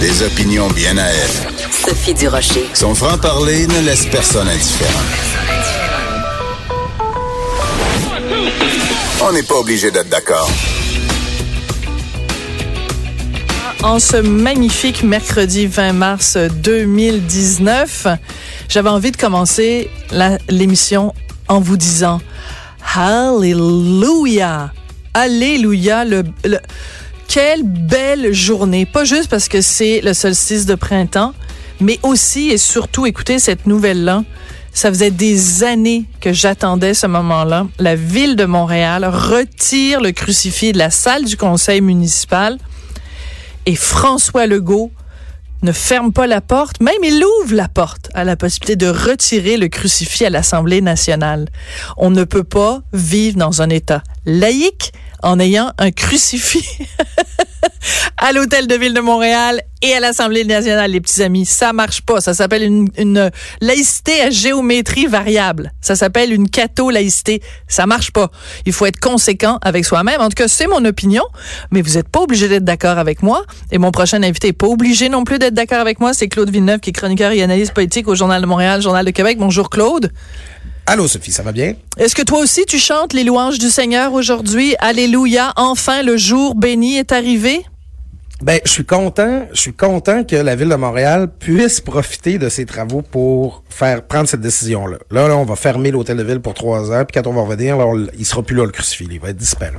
Des opinions bien à elle. Sophie Durocher. Son franc-parler ne laisse personne indifférent. On n'est pas obligé d'être d'accord. En ce magnifique mercredi 20 mars 2019, j'avais envie de commencer l'émission en vous disant Hallelujah! Alléluia! Le, le- quelle belle journée! Pas juste parce que c'est le solstice de printemps, mais aussi et surtout, écoutez cette nouvelle-là. Ça faisait des années que j'attendais ce moment-là. La ville de Montréal retire le crucifix de la salle du conseil municipal et François Legault ne ferme pas la porte, même il ouvre la porte à la possibilité de retirer le crucifix à l'Assemblée nationale. On ne peut pas vivre dans un État laïque en ayant un crucifix à l'hôtel de ville de Montréal et à l'Assemblée nationale, les petits amis. Ça marche pas. Ça s'appelle une, laïcité à géométrie variable. Ça s'appelle une catho-laïcité. Ça marche pas. Il faut être conséquent avec soi-même. En tout cas, c'est mon opinion, mais vous n'êtes pas obligé d'être d'accord avec moi. Et mon prochain invité est pas obligé non plus d'être d'accord avec moi. C'est Claude Villeneuve, qui est chroniqueur et analyste politique au Journal de Montréal, Journal de Québec. Bonjour Claude. Allô Sophie, ça va bien? Est-ce que toi aussi tu chantes les louanges du Seigneur aujourd'hui? Alléluia. Enfin, le jour béni est arrivé. Ben, je suis content, je suis content que la ville de Montréal puisse profiter de ses travaux pour faire prendre cette décision-là. Là, là, on va fermer l'hôtel de ville pour trois heures, puis quand on va revenir, là, on- il sera plus là le crucifix, il va être disparu.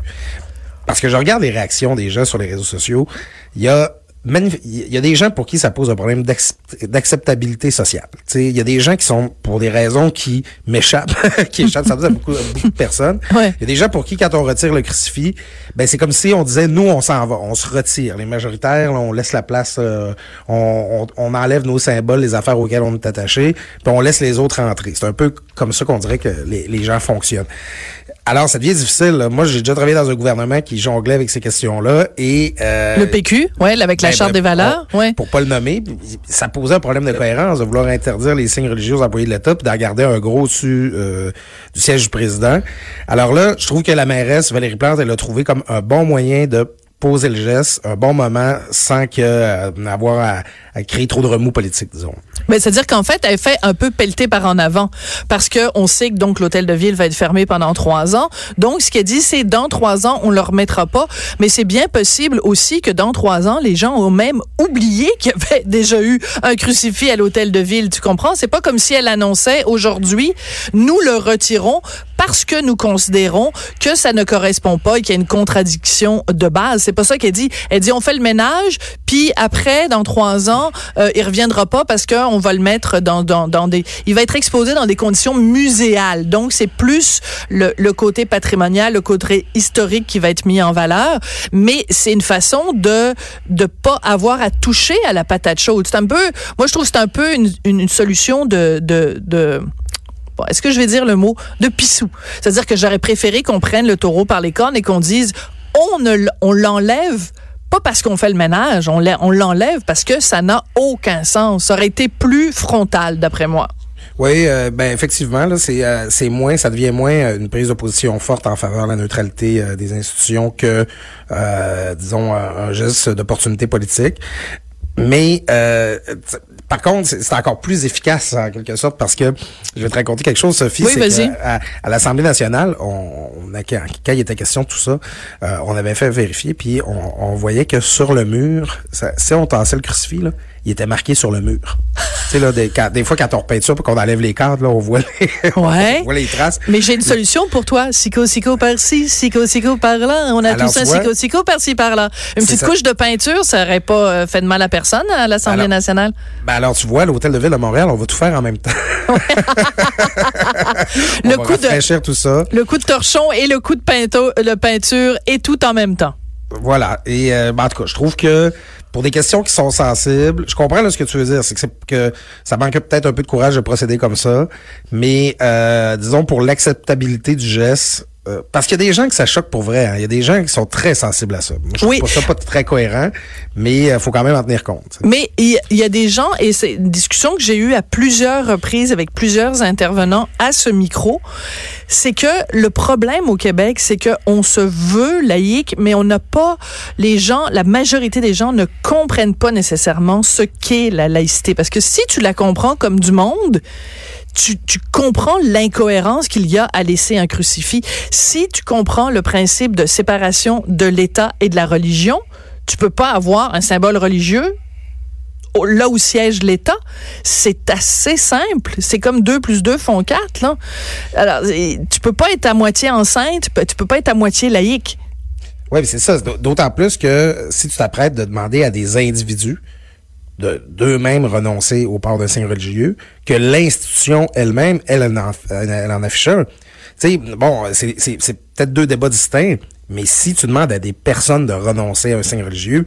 Parce que je regarde les réactions des gens sur les réseaux sociaux, il y a il y a des gens pour qui ça pose un problème d'accept- d'acceptabilité sociale. Il y a des gens qui sont pour des raisons qui m'échappent, qui échappent ça à beaucoup, beaucoup de personnes. Ouais. Il y a des gens pour qui, quand on retire le crucifix, ben c'est comme si on disait, nous, on s'en va, on se retire. Les majoritaires, là, on laisse la place, euh, on, on, on enlève nos symboles, les affaires auxquelles on est attaché, puis on laisse les autres entrer. C'est un peu comme ça qu'on dirait que les, les gens fonctionnent. Alors, ça devient difficile. Moi, j'ai déjà travaillé dans un gouvernement qui jonglait avec ces questions-là et... euh, Le PQ, ouais, avec la ben, charte ben, des valeurs, on- ouais. Pour pas le nommer, ça posait un problème de cohérence de vouloir interdire les signes religieux aux employés de l'État puis d'en garder un gros dessus euh, du siège du président. Alors là, je trouve que la mairesse Valérie Plante, elle a trouvé comme un bon moyen de poser le geste, un bon moment, sans que euh, avoir à, créer trop de remous politiques, disons. Mais c'est-à-dire qu'en fait, elle fait un peu pelleter par en avant parce que on sait que donc l'hôtel de ville va être fermé pendant trois ans. Donc, ce qu'elle dit, c'est dans trois ans, on le remettra pas. Mais c'est bien possible aussi que dans trois ans, les gens ont même oublié qu'il y avait déjà eu un crucifix à l'hôtel de ville. Tu comprends? C'est pas comme si elle annonçait aujourd'hui, nous le retirons parce que nous considérons que ça ne correspond pas et qu'il y a une contradiction de base. C'est pas ça qu'elle dit. Elle dit on fait le ménage, puis après, dans trois ans, euh, il reviendra pas parce qu'on va le mettre dans, dans, dans des... Il va être exposé dans des conditions muséales. Donc, c'est plus le, le côté patrimonial, le côté historique qui va être mis en valeur. Mais c'est une façon de de pas avoir à toucher à la patate chaude. C'est un peu... Moi, je trouve que c'est un peu une, une, une solution de... de, de est-ce que je vais dire le mot de pissou? C'est-à-dire que j'aurais préféré qu'on prenne le taureau par les cornes et qu'on dise on ne l'enlève pas parce qu'on fait le ménage, on l'enlève parce que ça n'a aucun sens. Ça aurait été plus frontal, d'après moi. Oui, euh, ben effectivement, là, c'est euh, c'est moins, ça devient moins euh, une prise de position forte en faveur de la neutralité euh, des institutions que, disons, un, geste d'opportunité politique. Mais par contre, c'est encore plus efficace en quelque sorte parce que je vais te raconter quelque chose, Sophie. Oui, vas-y. que à, à l'Assemblée nationale, on, on a, quand quand il était question de tout ça, euh, on avait fait vérifier, puis on, on voyait que sur le mur, ça, si on tassait le crucifix, là, il était marqué sur le mur. tu sais, là, des, des fois, quand on repeinture puis qu'on enlève les cadres, là, on voit les, Ouais. on voit les traces. Mais j'ai une solution pour toi. Sico, sico par-ci, sico, sico par-là. On a Alors, tous un tu vois, sico, sico par-ci, par-là. Une petite ça. couche de peinture, ça aurait pas euh, fait de mal à personne à l'Assemblée nationale. Ben alors, tu vois, l'hôtel de ville de Montréal, on va tout faire en même temps. on Le va coup de- tout ça. Le coup de torchon et le coup de peinture, le peinture et tout en même temps. Voilà. Et euh, ben, en tout cas, je trouve que pour des questions qui sont sensibles, je comprends ce que tu veux dire, c'est que, que ça manque peut-être un peu de courage de procéder comme ça, mais euh, disons pour l'acceptabilité du geste, euh, parce qu'il y a des gens que ça choque pour vrai. hein. Il y a des gens qui sont très sensibles à ça. Moi, je Oui. trouve pas ça pas très cohérent, mais il faut quand même en tenir compte. Mais il y, y a des gens, et c'est une discussion que j'ai eue à plusieurs reprises avec plusieurs intervenants à ce micro, c'est que le problème au Québec, c'est que on se veut laïque, mais on n'a pas, les gens, la majorité des gens ne comprennent pas nécessairement ce qu'est la laïcité. Parce que si tu la comprends comme du monde, tu, comprends l'incohérence qu'il y a à laisser un crucifix. Si tu comprends le principe de séparation de l'État et de la religion, tu peux pas avoir un symbole religieux là où siège l'État, c'est assez simple. C'est comme 2 plus 2 font 4. Là. Alors, tu peux pas être à moitié enceinte, tu peux pas être à moitié laïque. Oui, c'est ça. D'autant plus que si tu t'apprêtes de demander à des individus de d'eux-mêmes renoncer au port d'un signe religieux, que l'institution elle-même, elle, en, elle en affiche un. Tu sais, bon, c'est peut-être deux débats distincts, mais si tu demandes à des personnes de renoncer à un signe religieux,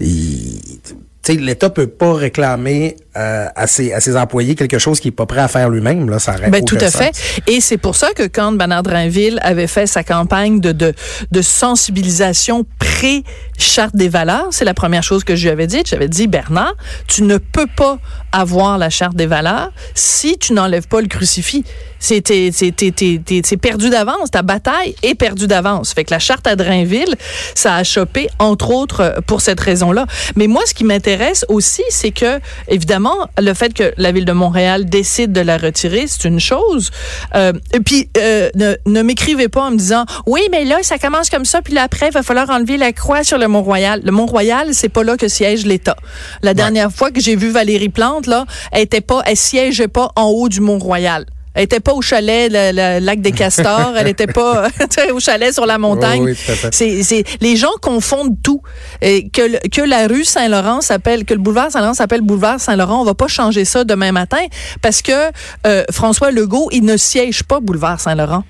il- tu sais, l'État peut pas réclamer euh, à, ses, à ses employés quelque chose qu'il est pas prêt à faire lui-même. Là, ça Ben, tout à sens. fait. Et c'est pour ça que quand Bernard Drinville avait fait sa campagne de, de, de sensibilisation pré-charte des valeurs, c'est la première chose que je lui avais dite. J'avais dit, Bernard, tu ne peux pas avoir la charte des valeurs si tu n'enlèves pas le crucifix. C'est perdu d'avance. Ta bataille est perdue d'avance. Fait que la charte à Drainville, ça a chopé, entre autres, euh, pour cette raison-là. Mais moi, ce qui m'intéresse aussi, c'est que, évidemment, le fait que la ville de Montréal décide de la retirer, c'est une chose. Euh, et puis, euh, ne, ne m'écrivez pas en me disant, oui, mais là, ça commence comme ça, puis là, après, il va falloir enlever la croix sur le Mont-Royal. Le Mont-Royal, c'est pas là que siège l'État. La dernière fois que j'ai vu Valérie Plante, là, elle était pas, elle siégeait pas en haut du Mont-Royal. Elle était pas au chalet, le, le lac des Castors. elle était pas au chalet sur la montagne. Oui, oui. C'est, c'est, les gens confondent tout. Et que, le- que la rue Saint-Laurent s'appelle, que le boulevard Saint-Laurent s'appelle boulevard Saint-Laurent, on va pas changer ça demain matin parce que euh, François Legault, il ne siège pas boulevard Saint-Laurent.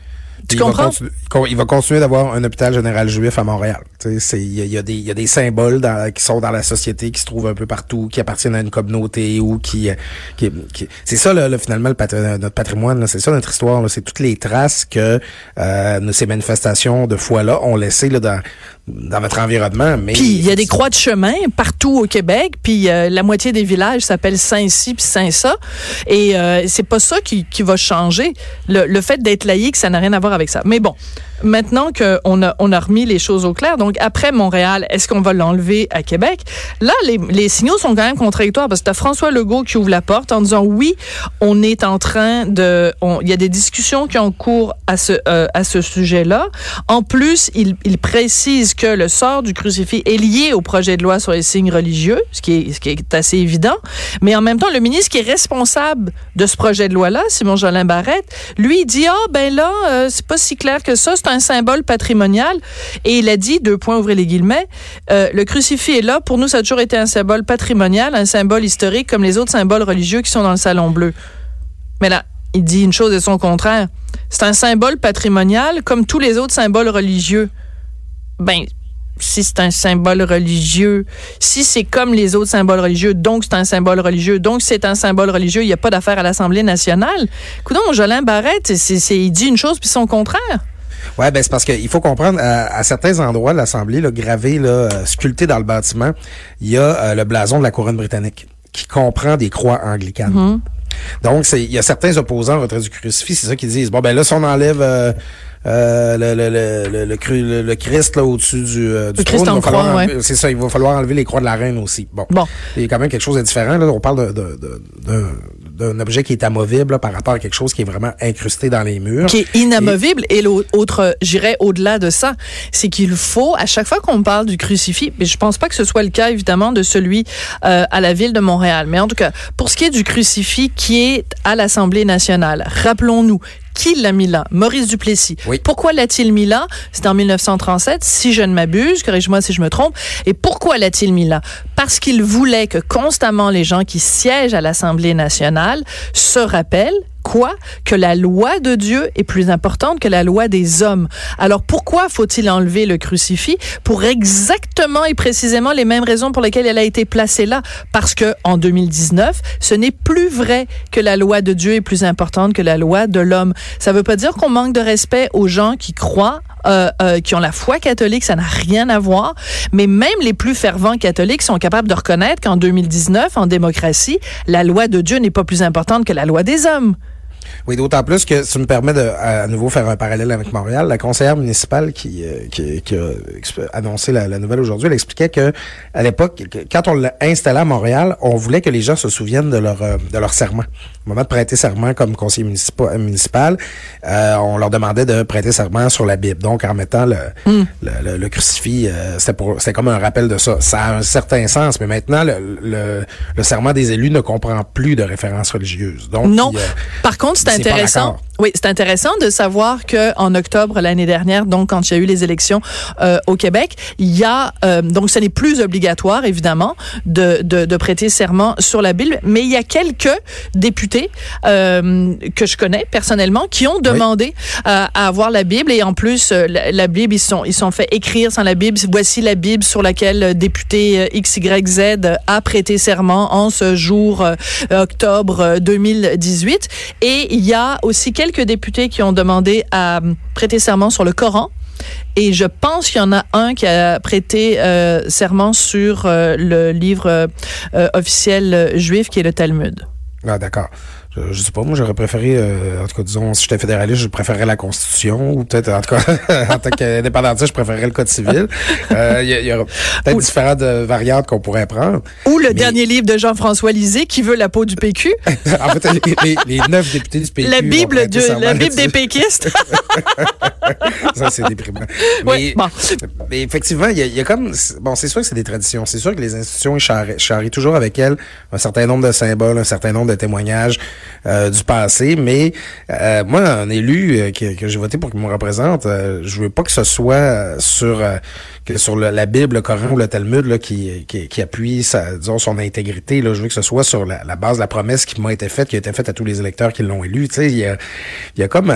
Tu Il va comprends? con- il va continuer d'avoir un hôpital général juif à Montréal. Tu sais, c'est- Il y, y a des- y a des symboles dans- qui sont dans la société, qui se trouvent un peu partout, qui appartiennent à une communauté ou qui... euh, qui, qui- c'est ça, là, là, finalement, le patri- notre patrimoine. C'est ça notre histoire. C'est toutes les traces que euh, ces manifestations de foi-là ont laissées là, dans, dans notre environnement. Mais Puis il y a des croix de chemin partout au Québec, puis euh, la moitié des villages s'appellent Saint-Cy puis Saint-Ça, et euh, c'est pas ça qui, qui va changer. Le, le fait d'être laïque, ça n'a rien à voir avec ça. Mais bon, maintenant qu'on a on a remis les choses au clair, donc après Montréal, est-ce qu'on va l'enlever à Québec? Là, les, signaux sont quand même contradictoires parce que t'as François Legault qui ouvre la porte en disant oui, on est en train de, il y a des discussions qui ont cours à ce euh, sujet-là. En plus, il, précise que le sort du crucifix est lié au projet de loi sur les signes religieux, ce qui est, assez évident. Mais en même temps, le ministre qui est responsable de ce projet de loi-là, Simon Jolin Barrette, lui dit ah ben là, euh, c'est pas si clair que ça, c'est un symbole patrimonial. Et il a dit deux points ouvrez les guillemets, euh, le crucifix est là. Pour nous, ça a toujours été un symbole patrimonial, un symbole historique comme les autres symboles religieux qui sont dans le salon bleu. Mais là, il dit une chose et son contraire. C'est un symbole patrimonial comme tous les autres symboles religieux. Ben, si c'est un symbole religieux, si c'est comme les autres symboles religieux, donc c'est un symbole religieux, donc c'est un symbole religieux, il n'y a pas d'affaire à l'Assemblée nationale. Écoute, Jolin Barrette, c'est- il dit une chose puis son contraire. Ouais, ben c'est parce qu'il faut comprendre, à, à certains endroits de l'Assemblée, là, gravé, là, euh, sculpté dans le bâtiment, il y a euh, le blason de la couronne britannique, qui comprend des croix anglicanes. Donc, c'est- il y a certains opposants au retrait du crucifix, c'est ça qu'ils disent. Bon, ben là, si on enlève euh, euh, le, le, le, le, Christ là au-dessus du, euh, du Le Christ trône, en va falloir croix, enlever- c'est ça, il va falloir enlever les croix de la reine aussi. Bon, Bon. il y a quand même quelque chose de différent. Là. On parle de, de, de- de- d'un objet qui est amovible là, par rapport à quelque chose qui est vraiment incrusté dans les murs. qui est inamovible. Et, l'autre, j'irais au-delà de ça, c'est qu'il faut, à chaque fois qu'on parle du crucifix, mais je pense pas que ce soit le cas, évidemment, de celui euh, à la ville de Montréal. Mais en tout cas, pour ce qui est du crucifix qui est à l'Assemblée nationale, rappelons-nous, qui l'a mis là? Maurice Duplessis. Oui. Pourquoi l'a-t-il mis là? C'est en 1937, si je ne m'abuse, corrige-moi si je me trompe. Et pourquoi l'a-t-il mis là? Parce qu'il voulait que constamment les gens qui siègent à l'Assemblée nationale se rappellent quoi? Que la loi de Dieu est plus importante que la loi des hommes. Alors pourquoi faut-il enlever le crucifix? Pour exactement et précisément les mêmes raisons pour lesquelles elle a été placée là? Parce que en 2019, ce n'est plus vrai que la loi de Dieu est plus importante que la loi de l'homme. Ça veut pas dire qu'on manque de respect aux gens qui croient euh, euh, qui ont la foi catholique, ça n'a rien à voir. Mais même les plus fervents catholiques sont capables de reconnaître qu'en 2019, en démocratie, la loi de Dieu n'est pas plus importante que la loi des hommes. Oui, d'autant plus que ça me permet de à nouveau faire un parallèle avec Montréal. La conseillère municipale qui, euh, qui, a annoncé la, nouvelle aujourd'hui, elle expliquait que à l'époque, quand on l'a installé à Montréal, on voulait que les gens se souviennent de leur euh, de leur serment. Au moment de prêter serment comme conseiller municipal, municipal euh, on leur demandait de prêter serment sur la Bible. Donc en mettant le, hmm. le, le, crucifix, c'était pour c'était comme un rappel de ça. Ça a un certain sens, mais maintenant le, le, serment des élus ne comprend plus de références religieuses. Donc non. Par contre, c'est intéressant. Oui, c'est intéressant de savoir que en octobre l'année dernière, donc quand il y a eu les élections euh, au Québec, il y a euh, donc ce n'est plus obligatoire évidemment de, de, de, prêter serment sur la Bible, mais il y a quelques députés euh, que je connais personnellement qui ont demandé à avoir la Bible et en plus la, Bible ils sont ils sont fait écrire sans la Bible. Voici la Bible sur laquelle le député XYZ a prêté serment en ce jour octobre 2018 et il y a aussi quelques députés qui ont demandé à prêter serment sur le Coran. Et je pense qu'il y en a un qui a prêté euh, serment sur euh, le livre euh, officiel juif qui est le Talmud. Ah, d'accord. Je, je, sais pas, moi j'aurais préféré, euh, en tout cas, disons, si j'étais fédéraliste, je préférerais la Constitution, ou peut-être, en tout cas, en tant qu'indépendantiste, je préférerais le Code civil. Euh, il y, aura peut-être différentes euh, variantes qu'on pourrait prendre. Ou le dernier livre de Jean-François Lisée, qui veut la peau du PQ. en fait, les, les, neuf députés du PQ. La Bible, de, la Bible des péquistes. Ça, c'est déprimant. Mais, bon. mais effectivement, il y, y, a comme, bon, c'est sûr que c'est des traditions. C'est sûr que les institutions charrient toujours avec elles un certain nombre de symboles, un certain nombre de témoignages. Euh, du passé, mais euh, moi, un élu euh, que, que j'ai voté pour qu'il me représente, je veux pas que ce soit sur que sur la Bible, le Coran ou le Talmud là, qui, qui, qui appuie sa, disons, son intégrité. Là. Je veux que ce soit sur la, base de la promesse qui m'a été faite, qui a été faite à tous les électeurs qui l'ont élu. Tu sais, il y a, il y a comme...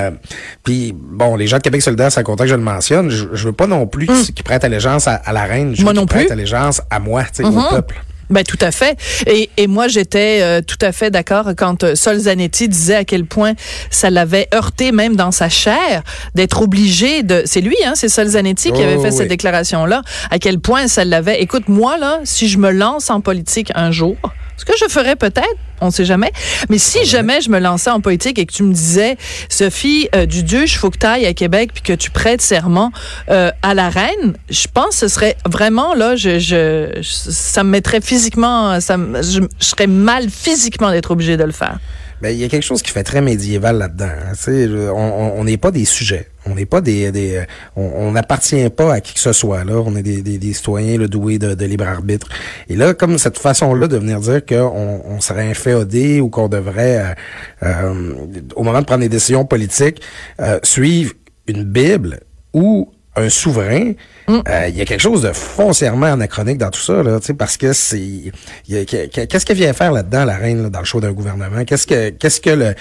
puis, bon, les gens de Québec solidaire, c'est content que je le mentionne. Je, je veux pas non plus hum. qu'ils prêtent allégeance à, la reine. Je moi non plus. allégeance à moi, tu sais, au uh-huh. peuple. Ben tout à fait. Et, et moi j'étais euh, tout à fait d'accord quand euh, Sol Zanetti disait à quel point ça l'avait heurté même dans sa chair d'être obligé de. C'est lui, hein, c'est Sol Zanetti qui avait oh, fait cette déclaration là. À quel point ça l'avait. Écoute moi là, si je me lance en politique un jour, ce que je ferais peut-être, on ne sait jamais. Mais si jamais je me lançais en politique et que tu me disais, Sophie euh, du Dieu, il faut que tu ailles à Québec puis que tu prêtes serment euh, à la reine, je pense que ce serait vraiment là, je, je, ça me mettrait physiquement, ça, je, je serais mal physiquement d'être obligé de le faire. Ben, il y a quelque chose qui fait très médiéval là-dedans. Hein. On n'est pas des sujets. On n'est pas des, des on n'appartient pas à qui que ce soit là. On est des, des, des citoyens le doués de, de, libre arbitre. Et là, comme cette façon-là de venir dire qu'on on serait inféodé ou qu'on devrait, euh, euh, au moment de prendre des décisions politiques, euh, suivre une Bible ou un souverain, mm. euh, il y a quelque chose de foncièrement anachronique dans tout ça, là, parce que c'est, qu'est-ce qu'elle vient faire là-dedans, la reine, dans le choix d'un gouvernement? Qu'est-ce que, qu'est-ce que le,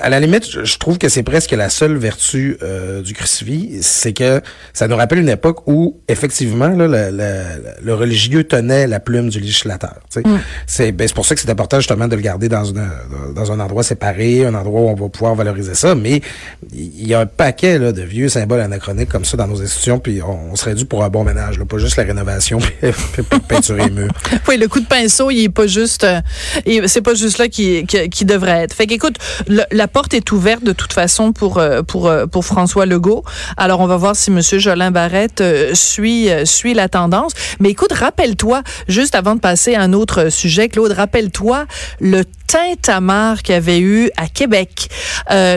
à la limite, je trouve que c'est presque la seule vertu euh, du crucifix, c'est que ça nous rappelle une époque où effectivement, là, le, le, religieux tenait la plume du législateur. Mm. C'est, ben, c'est pour ça que c'est important justement de le garder dans une, dans un endroit séparé, un endroit où on va pouvoir valoriser ça. Mais il y a un paquet là, de vieux symboles anachroniques comme ça dans nos institutions, puis on, serait dû pour un bon ménage, pas juste la rénovation, puis, peinturer les murs. Oui, le coup de pinceau, il est pas juste, euh, c'est pas juste là qui, qui, devrait être. Fait qu'écoute, la porte est ouverte de toute façon pour euh, pour euh, pour François Legault. Alors on va voir si Monsieur Jolin Barrette suit suit la tendance. Mais écoute, rappelle-toi juste avant de passer à un autre sujet, Claude, rappelle-toi le Saint-Amar qu'il y avait eu à Québec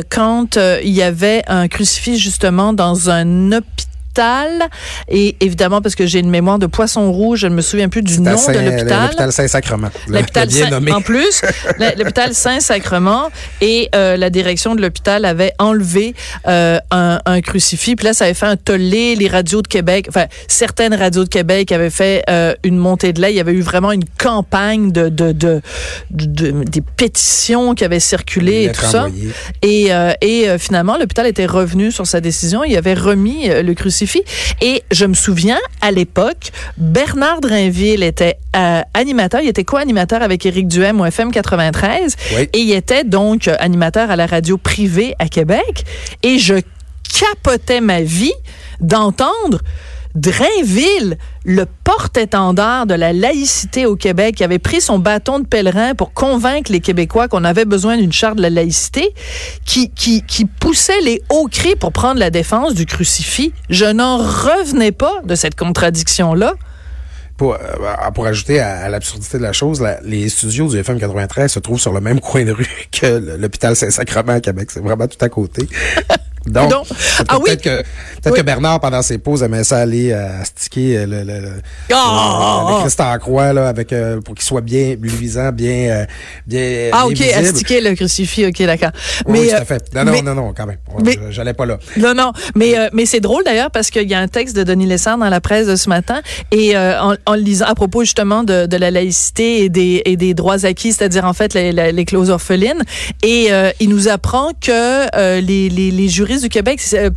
quand il y avait un crucifix justement dans un hôpital l'hôpital. Et évidemment, parce que j'ai une mémoire de poisson rouge, je ne me souviens plus du nom de l'hôpital. L'hôpital Saint-Sacrement. L'hôpital Saint, en plus, l'hôpital Saint-Sacrement. Et euh, la direction de l'hôpital avait enlevé euh, un, un, crucifix. Puis là, ça avait fait un tollé. Les radios de Québec, enfin, certaines radios de Québec avaient fait euh, une montée de lait. Il y avait eu vraiment une campagne de, de, de, de des pétitions qui avaient circulé et tout ça. Et, et finalement, l'hôpital était revenu sur sa décision. Il avait remis le crucifix. Et je me souviens, à l'époque, Bernard Drainville était animateur. Il était co-animateur avec Éric Duhem au FM 93. Et il était donc animateur à la radio privée à Québec. Et je capotais ma vie d'entendre Drainville, le porte-étendard de la laïcité au Québec, qui avait pris son bâton de pèlerin pour convaincre les Québécois qu'on avait besoin d'une charte de la laïcité, qui, qui, qui poussait les hauts cris pour prendre la défense du crucifix. Je n'en revenais pas de cette contradiction-là. Pour, euh, pour ajouter à, l'absurdité de la chose, les studios du FM 93 se trouvent sur le même coin de rue que l'hôpital Saint-Sacrement à Québec. C'est vraiment tout à côté. Donc, ah peut-être que, peut que Bernard, pendant ses pauses, aimait ça aller euh, sticker euh, le, le, le, oh, le, Christ en croix, là, avec, euh, pour qu'il soit bien luisant, bien, euh, bien, Ah, OK, à sticker le crucifix, OK, d'accord. Mais, oui, tout à fait. Non, non, non, non, quand même. J'allais pas là. Non, non. Mais, mais c'est drôle, d'ailleurs, parce qu'il y a un texte de Denis Lessard dans la presse de ce matin, et en, en, le lisant, à propos, justement, de, de la laïcité et des, et des droits acquis, c'est-à-dire, en fait, les, clauses orphelines, et il nous apprend que les, les, les du Québec, euh,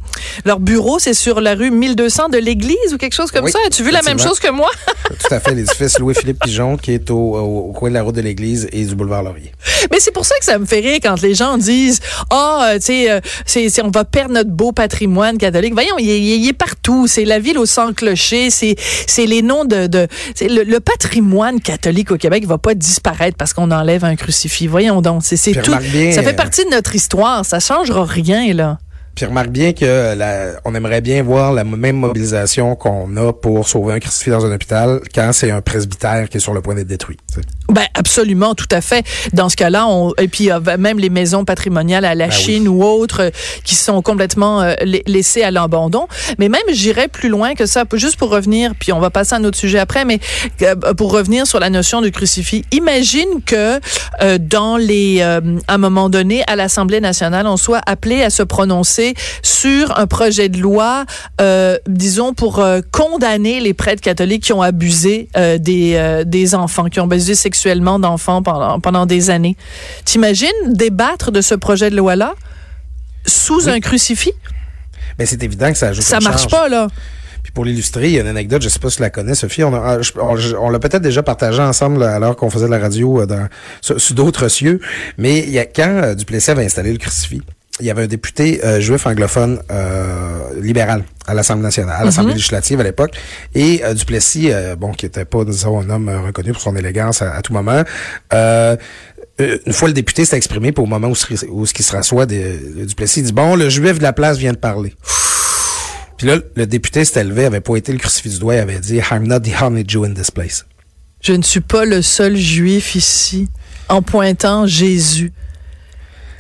leur bureau, c'est sur la rue 1200 de l'église ou quelque chose comme ça. As-tu vu la même chose que moi? Tout à fait. L'édifice Louis-Philippe Pigeon qui est au, coin de la route de l'église et du boulevard Laurier. Mais c'est pour ça que ça me fait rire quand les gens disent, ah, oh, tu sais, euh, on va perdre notre beau patrimoine catholique. Voyons, il, est partout. C'est la ville au sans clocher. C'est, les noms de, de le, patrimoine catholique au Québec va pas disparaître parce qu'on enlève un crucifix. Voyons donc. C'est, tout. ça fait partie de notre histoire. Ça changera rien, là. Puis remarque bien que la, on aimerait bien voir la même mobilisation qu'on a pour sauver un crucifix dans un hôpital quand c'est un presbytère qui est sur le point d'être détruit. Ben absolument, tout à fait. Dans ce cas-là, on, et puis même les maisons patrimoniales à la ben Chine ou autres euh, qui sont complètement euh, laissées à l'abandon. Mais même, j'irais plus loin que ça, juste pour revenir, puis on va passer à un autre sujet après, mais euh, pour revenir sur la notion du crucifix. Imagine que dans les, à un moment donné, à l'Assemblée nationale, on soit appelé à se prononcer sur un projet de loi, euh, disons, pour euh, condamner les prêtres catholiques qui ont abusé euh, des, des enfants, qui ont abusé sexuellement d'enfants pendant, pendant des années. T'imagines débattre de ce projet de loi-là sous un crucifix? Mais c'est évident que ça ajoute Ça marche pas, là. Puis pour l'illustrer, il y a une anecdote, je sais pas si tu la connais, Sophie. On, on, l'a peut-être déjà partagé ensemble alors qu'on faisait de la radio dans, sur, d'autres cieux. Mais il y a quand Duplessis avait installé le crucifix, il y avait un député euh, juif anglophone euh, libéral à l'Assemblée nationale, à l'Assemblée mhm. législative à l'époque, et euh, Duplessis, bon, qui était pas disons un homme reconnu pour son élégance à, tout moment. une fois le député s'est exprimé, pour au moment où, où ce qui se rassoit, de, Duplessis dit bon, le juif de la place vient de parler. Puis là, le député s'est élevé, avait pointé le crucifix du doigt et avait dit I'm not the only Jew in this place. Je ne suis pas le seul juif ici, en pointant Jésus.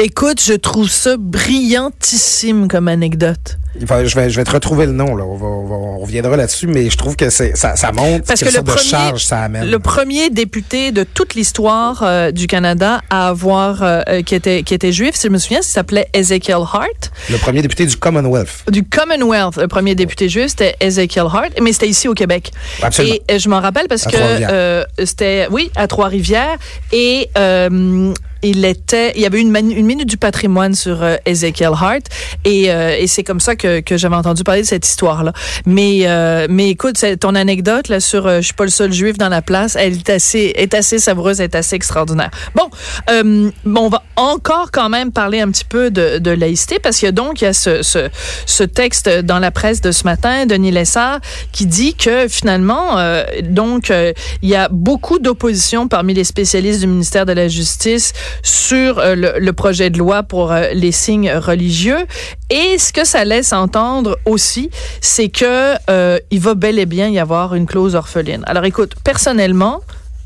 Écoute, je trouve ça brillantissime comme anecdote. Je, vais, je vais te retrouver le nom, là. On, reviendra là-dessus, mais je trouve que c'est, ça, ça montre Parce que le premier, de charge ça amène. Le premier député de toute l'histoire euh, du Canada à avoir, euh, euh, qui, était, qui était juif, si je me souviens, il s'appelait Ezekiel Hart. Le premier député du Commonwealth. Du Commonwealth. Le premier député juif, c'était Ezekiel Hart, mais c'était ici au Québec. Absolument. Et je m'en rappelle parce que c'était, oui, à Trois-Rivières. Et il était, il y avait une, une minute du patrimoine sur Ezekiel Hart et, et c'est comme ça que, que j'avais entendu parler de cette histoire-là. Mais euh, mais écoute, ton anecdote là sur je suis pas le seul juif dans la place, elle est assez est assez savoureuse, elle est assez extraordinaire. Bon, bon, on va encore quand même parler un petit peu de, laïcité parce que donc il y a ce, ce, texte dans la presse de ce matin, Denis Lessard, qui dit que finalement donc il y a beaucoup d'opposition parmi les spécialistes du ministère de la Justice sur euh, le, projet de loi pour euh, les signes religieux. Et ce que ça laisse entendre aussi, c'est que euh, il va bel et bien y avoir une clause orpheline. Alors écoute, personnellement,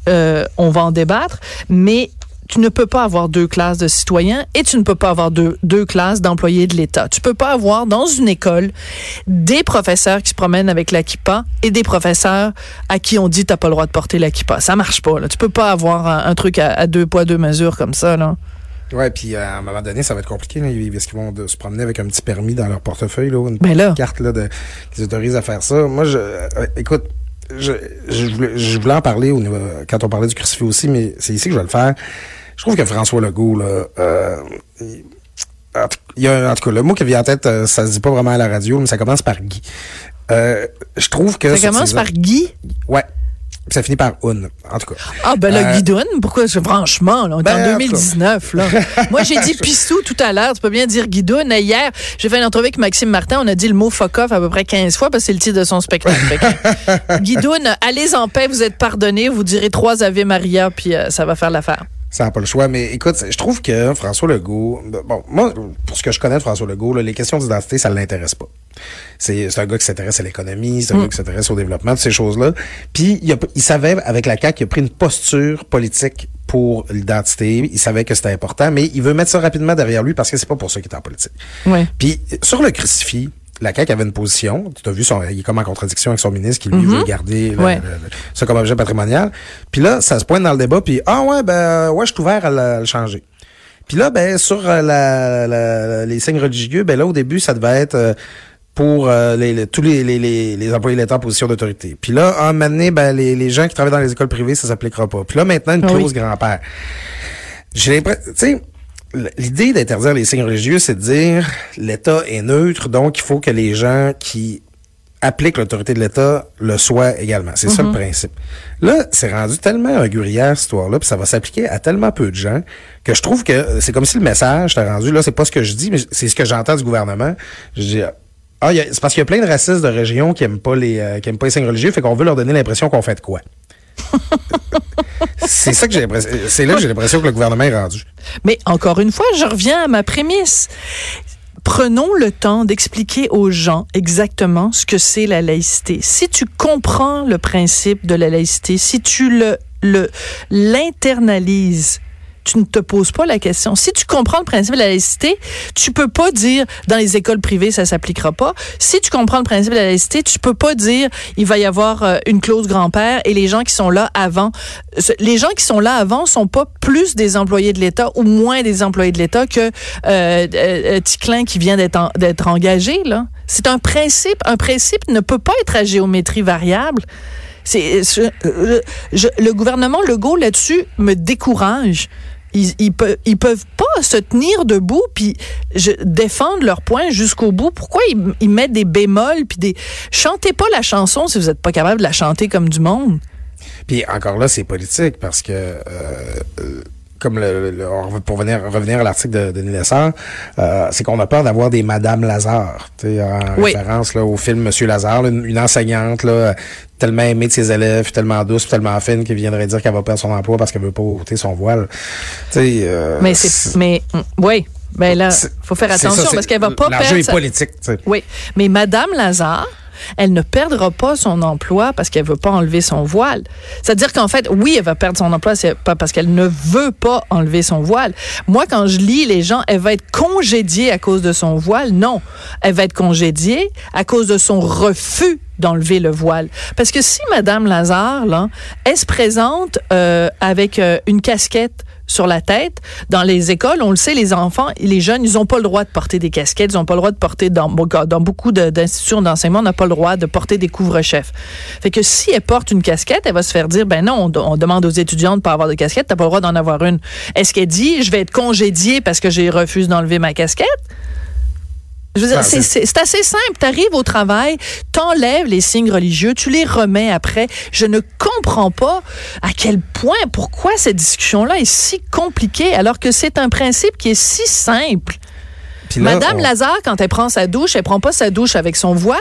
on va en débattre, mais tu ne peux pas avoir deux classes de citoyens et tu ne peux pas avoir deux, deux classes d'employés de l'État. Tu peux pas avoir dans une école des professeurs qui se promènent avec la kippa et des professeurs à qui on dit t'as pas le droit de porter la kippa. Ça marche pas. Là. Tu peux pas avoir un, truc à, deux poids deux mesures comme ça. Là. Ouais, puis euh, à un moment donné, ça va être compliqué, là, parce qu'ils vont se promener avec un petit permis dans leur portefeuille, là, une ben carte là, de, qui les autorise à faire ça. Moi, je, euh, écoute, je, je, voulais, en parler au quand on parlait du crucifix aussi, mais c'est ici que je vais le faire. Je trouve que François Legault, là, euh, il y a, en tout cas, le mot qui vient en tête, euh, ça se dit pas vraiment à la radio, mais ça commence par Guy. Euh, je trouve que... Ça commence par Guy? Ouais. Puis ça finit par un, en tout cas. Ah, ben là, euh, pourquoi? Franchement, là, on est en 2019, ben, là. Moi, j'ai dit Pissou tout à l'heure. Tu peux bien dire Guidoun. Hier, j'ai fait une entrevue avec Maxime Martin. On a dit le mot fuck off à peu près 15 fois parce que c'est le titre de son spectacle. Guidoun, allez en paix, vous êtes pardonné. Vous direz trois Ave Maria, puis euh, ça va faire l'affaire. Ça n'a pas le choix. Mais écoute, je trouve que François Legault, bon, moi, pour ce que je connais de François Legault, les questions d'identité, ça ne l'intéresse pas. C'est un gars qui s'intéresse à l'économie, c'est un mm. gars qui s'intéresse au développement de ces choses-là. Puis il, il savait, avec la CAQ, qu'il a pris une posture politique pour l'identité. Il savait que c'était important, mais il veut mettre ça rapidement derrière lui parce que c'est pas pour ça qu'il est en politique. Ouais. Puis sur le crucifix, la CAQ avait une position. Tu as vu, son, il est comme en contradiction avec son ministre qui, lui, veut mm-hmm. garder ça comme objet patrimonial. Puis là, ça se pointe dans le débat, puis ah ouais, ben ouais, je suis ouvert à, le changer. Puis là, ben sur euh, la, les signes religieux, ben là, au début, ça devait être... Euh, pour euh, les, tous les, les, les, employés de l'État en position d'autorité. Puis là, en année, ben, les, les gens qui travaillent dans les écoles privées, ça s'appliquera pas. Puis là, maintenant, une clause grand-père. J'ai l'impression, tu sais, l'idée d'interdire les signes religieux, c'est de dire l'État est neutre, donc il faut que les gens qui appliquent l'autorité de l'État le soient également. C'est ça le mhm. principe. Là, c'est rendu tellement un cette histoire-là, puis ça va s'appliquer à tellement peu de gens que je trouve que c'est comme si le message t'as rendu, là, c'est pas ce que je dis, mais c'est ce que j'entends du gouvernement. Je dis, ah, c'est parce qu'il y a plein de racistes de régions qui aiment pas les, euh, qui aiment pas les signes religieux, fait qu'on veut leur donner l'impression qu'on fait de quoi. c'est ça que j'ai l'impression. C'est là que j'ai l'impression que le gouvernement est rendu. Mais encore une fois, je reviens à ma prémisse. Prenons le temps d'expliquer aux gens exactement ce que c'est la laïcité. Si tu comprends le principe de la laïcité, si tu le l'internalises, tu ne te poses pas la question. Si tu comprends le principe de la laïcité, tu peux pas dire dans les écoles privées ça s'appliquera pas. Si tu comprends le principe de la laïcité, tu peux pas dire il va y avoir euh, une clause grand-père et les gens qui sont là avant les gens qui sont là avant sont pas plus des employés de l'État ou moins des employés de l'État que euh, euh Ticlin qui vient d'être engagé là. C'est un principe, un principe ne peut pas être à géométrie variable. C'est le gouvernement Legault là-dessus me décourage ils, peuvent, pas se tenir debout puis défendre leur point jusqu'au bout. Pourquoi ils, mettent des bémols puis des chantez pas la chanson si vous êtes pas capable de la chanter comme du monde. Puis encore là, c'est politique parce que euh comme le, pour venir revenir à l'article de Denis Lessard, euh, c'est qu'on a peur d'avoir des Madame Lazare, en référence là, au film Monsieur Lazare, une, enseignante là, tellement aimée de ses élèves, tellement douce, tellement fine, qui viendrait dire qu'elle va perdre son emploi parce qu'elle veut pas ôter son voile. Euh, mais c'est, mais mm, oui. Ben là, faut faire attention parce qu'elle va pas perdre. est politique. Oui, mais Madame Lazare, elle ne perdra pas son emploi parce qu'elle veut pas enlever son voile. C'est-à-dire qu'en fait, oui, elle va perdre son emploi, c'est pas parce qu'elle ne veut pas enlever son voile. Moi, quand je lis les gens, elle va être congédiée à cause de son voile. Non, elle va être congédiée à cause de son refus d'enlever le voile. Parce que si Madame Lazare, là, elle se présente euh, avec euh, une casquette sur la tête. Dans les écoles, on le sait, les enfants, les jeunes, ils n'ont pas le droit de porter des casquettes, ils n'ont pas le droit de porter, dans, dans beaucoup d'institutions d'enseignement, on n'a pas le droit de porter des couvre-chefs. Fait que si elle porte une casquette, elle va se faire dire, ben non, on, demande aux étudiants de pas avoir de casquette, t'as pas le droit d'en avoir une. Est-ce qu'elle dit, je vais être congédiée parce que j'ai refusé d'enlever ma casquette? C'est assez simple. Tu arrives au travail, t'enlèves les signes religieux, tu les remets après. Je ne comprends pas à quel point, pourquoi cette discussion-là est si compliquée alors que c'est un principe qui est si simple. Madame Lazare, quand elle prend sa douche, elle prend pas sa douche avec son voile.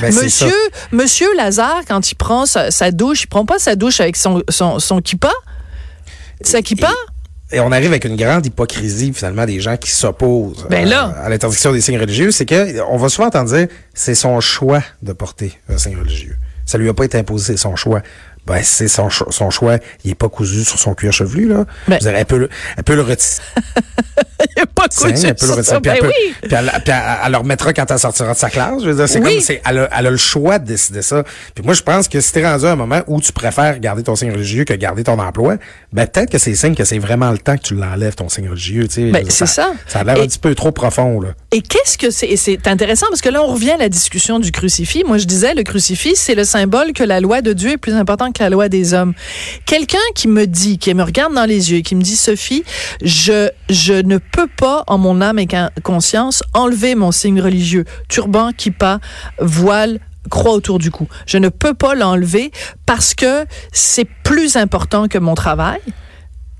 Ben, monsieur, Monsieur Lazare, quand il prend sa, douche, il prend pas sa douche avec son, son, son kippa. Sa kippa? et on arrive avec une grande hypocrisie finalement des gens qui s'opposent ben euh, à l'interdiction des signes religieux, c'est que on va souvent entendre dire c'est son choix de porter un signe religieux. Ça lui a pas été imposé, c'est son choix. ben c'est son, cho- son choix. Il est pas cousu sur son cuir chevelu, là. Ben. Dire, elle peut, le- elle peut le retirer. Il a pas cousu elle peut le retirer. Puis Ben elle, oui. puis elle, puis elle- elle le remettra quand elle sortira de sa classe. Je veux dire, c'est Oui. comme, c'est, elle a, elle a le choix de décider ça. Puis moi, je pense que si t'es rendu à un moment où tu préfères garder ton signe religieux que garder ton emploi, ben peut-être que c'est signe que c'est vraiment le temps que tu l'enlèves, ton signe religieux, tu sais. Ben, c'est ça. Ça a l'air un petit peu trop profond, là. Et qu'est-ce que c'est? Et c'est intéressant parce que là, on revient à la discussion du crucifix. Moi, je disais, le crucifix, c'est le symbole que la loi de Dieu est plus importante que la loi des hommes. Quelqu'un qui me dit, qui me regarde dans les yeux, et qui me dit, Sophie, je, je ne peux pas, en mon âme et con- conscience, enlever mon signe religieux. Turban, kippa, voile, croix autour du cou. Je ne peux pas l'enlever parce que c'est plus important que mon travail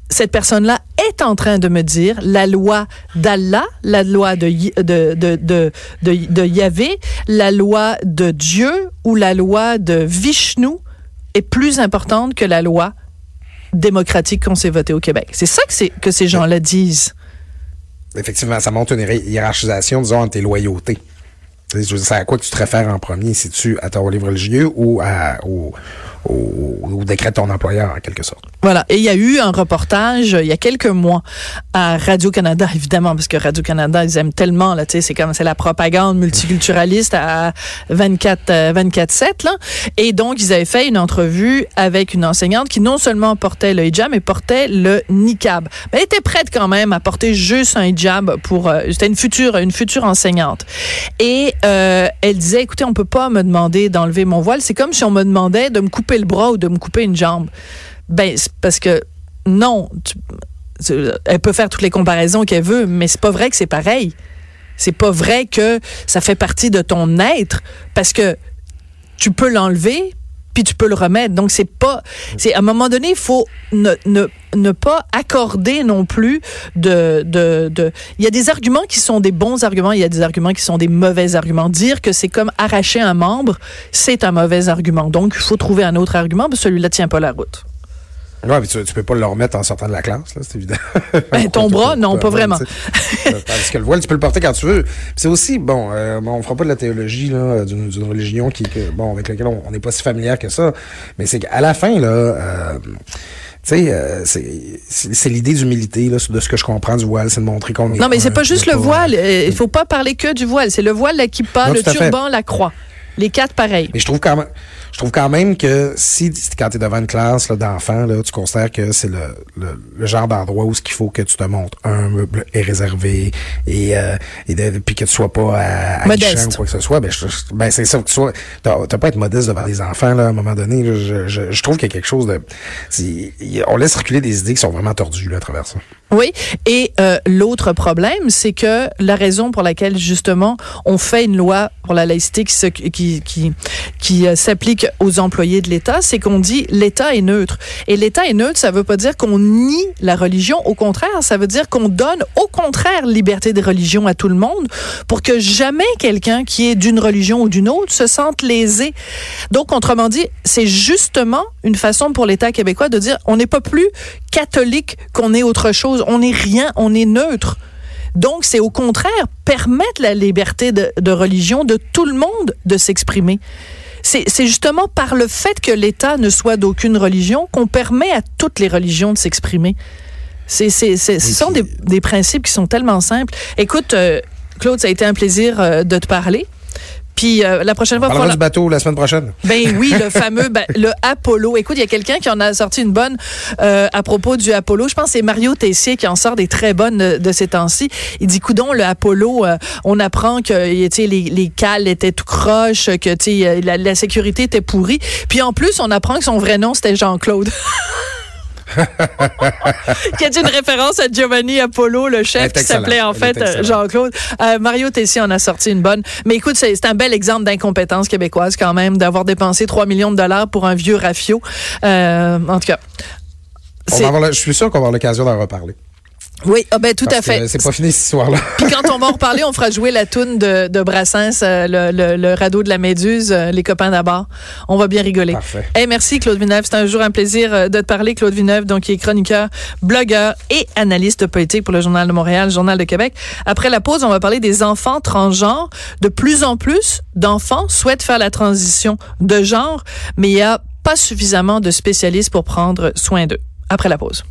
cette personne-là est en train de me dire la loi d'Allah, la loi de, de, de, de, Yahvé, la loi de Dieu ou la loi de Vishnu est plus importante que la loi démocratique qu'on s'est votée au Québec. C'est ça que, que ces gens-là disent. Effectivement, ça montre une hi- hiérarchisation, disons, entre tes loyautés. C'est à quoi que tu te réfères en premier? Si tu à ton livre religieux ou à, au, au, au décret de ton employeur, en quelque sorte? Voilà. Et il y a eu un reportage euh, il y a quelques mois à Radio-Canada, évidemment, parce que Radio-Canada, ils aiment tellement, là, tu sais, c'est comme, c'est la propagande multiculturaliste à 24, euh, 24-7, là. Et donc, ils avaient fait une entrevue avec une enseignante qui non seulement portait le hijab, mais portait le niqab. Mais elle était prête quand même à porter juste un hijab pour, euh, c'était une future, une future enseignante. Et, euh, elle disait, écoutez, on peut pas me demander d'enlever mon voile. C'est comme si on me demandait de me couper le bras ou de me couper une jambe. Ben, parce que non, elle peut faire toutes les comparaisons qu'elle veut, mais c'est pas vrai que c'est pareil. C'est pas vrai que ça fait partie de ton être parce que tu peux l'enlever puis tu peux le remettre. Donc c'est pas c'est à un moment donné, il faut ne, pas accorder non plus de il y a des arguments qui sont des bons arguments, il y a des arguments qui sont des mauvais arguments. Dire que c'est comme arracher un membre, c'est un mauvais argument. Donc il faut trouver un autre argument, mais celui-là tient pas la route. Ouais, mais tu, tu peux pas le remettre en sortant de la classe, là, c'est évident. Ben, ton bras, non, pas vraiment. Parce que le voile, tu peux le porter quand tu veux. C'est aussi, bon, euh, on fera pas de la théologie là, d'une, d'une religion qui, que, bon, avec laquelle on n'est pas si familière que ça. Mais c'est qu'à la fin, là, euh, tu sais, euh, c'est, c'est, c'est l'idée d'humilité, là, de ce que je comprends du voile, c'est de montrer qu'on est. Non, mais c'est pas juste le pas- voile. Euh, Il faut pas parler que du voile. C'est le voile, la kippa, Non, le turban, la croix. Les quatre pareils. Mais je trouve quand même, je trouve quand même que si, quand t'es devant une classe d'enfants, tu considères que c'est le, le, le genre d'endroit où ce qu'il faut que tu te montres un meuble est réservé et, euh, et de- puis que tu sois pas à, à Modeste. Ou quoi que ce soit, ben, ben c'est ça que tu sois. T'as pas à être modeste devant des enfants là, à un moment donné. là. je, je, je trouve qu'il y a quelque chose de, on laisse circuler des idées qui sont vraiment tordues là, à travers ça. Oui. Et euh, l'autre problème, c'est que la raison pour laquelle justement on fait une loi pour la laïcité qui qui qui euh, s'applique aux employés de l'État, c'est qu'on dit l'État est neutre. Et l'État est neutre, ça veut pas dire qu'on nie la religion. Au contraire, ça veut dire qu'on donne au contraire liberté de religion à tout le monde pour que jamais quelqu'un qui est d'une religion ou d'une autre se sente lésé. Donc, autrement dit, c'est justement une façon pour l'État québécois de dire on n'est pas plus catholique qu'on est autre chose. On n'est rien, on est neutre. Donc, c'est au contraire permettre la liberté de, de religion de tout le monde de s'exprimer. C'est justement par le fait que l'État ne soit d'aucune religion qu'on permet à toutes les religions de s'exprimer. C'est, ce sont des, des principes qui sont tellement simples. Écoute, euh, Claude, ça a été un plaisir euh, de te parler. Puis euh, la prochaine On fois, faudra- du bateau la semaine prochaine. ben oui, le fameux, ben, le Apollo. Écoute, il y a quelqu'un qui en a sorti une bonne euh, à propos du Apollo. Je pense que c'est Mario Tessier qui en sort des très bonnes de, de ces temps-ci. Il dit, coudon, le Apollo, euh, on apprend que les, les cales étaient tout croches, que sais, la, la sécurité était pourrie. Puis en plus, on apprend que son vrai nom, c'était Jean-Claude. qui est une référence à Giovanni Apollo, le chef qui s'appelait en fait. Jean-Claude. Euh, Mario Tessier en a sorti une bonne. Mais écoute, c'est un bel exemple d'incompétence québécoise quand même, d'avoir dépensé 3 millions de dollars pour un vieux rafio. Euh, en tout cas. On c'est- va avoir le- je suis sûr qu'on va avoir l'occasion d'en reparler. Oui, ah ben, tout Parce à fait. C'est pas fini cette histoire-là. Puis quand on va en reparler, on fera jouer la toune de, de Brassens, euh, le, le, le radeau de la Méduse, euh, les copains d'abord. On va bien rigoler. Parfait. Hey, merci Claude Villeneuve. C'est un jour un plaisir euh, de te parler. Claude Villeneuve, donc qui est chroniqueur, blogueur et analyste politique pour le Journal de Montréal, le Journal de Québec. Après la pause, on va parler des enfants transgenres. De plus en plus d'enfants souhaitent faire la transition de genre, mais il y a pas suffisamment de spécialistes pour prendre soin d'eux. Après la pause.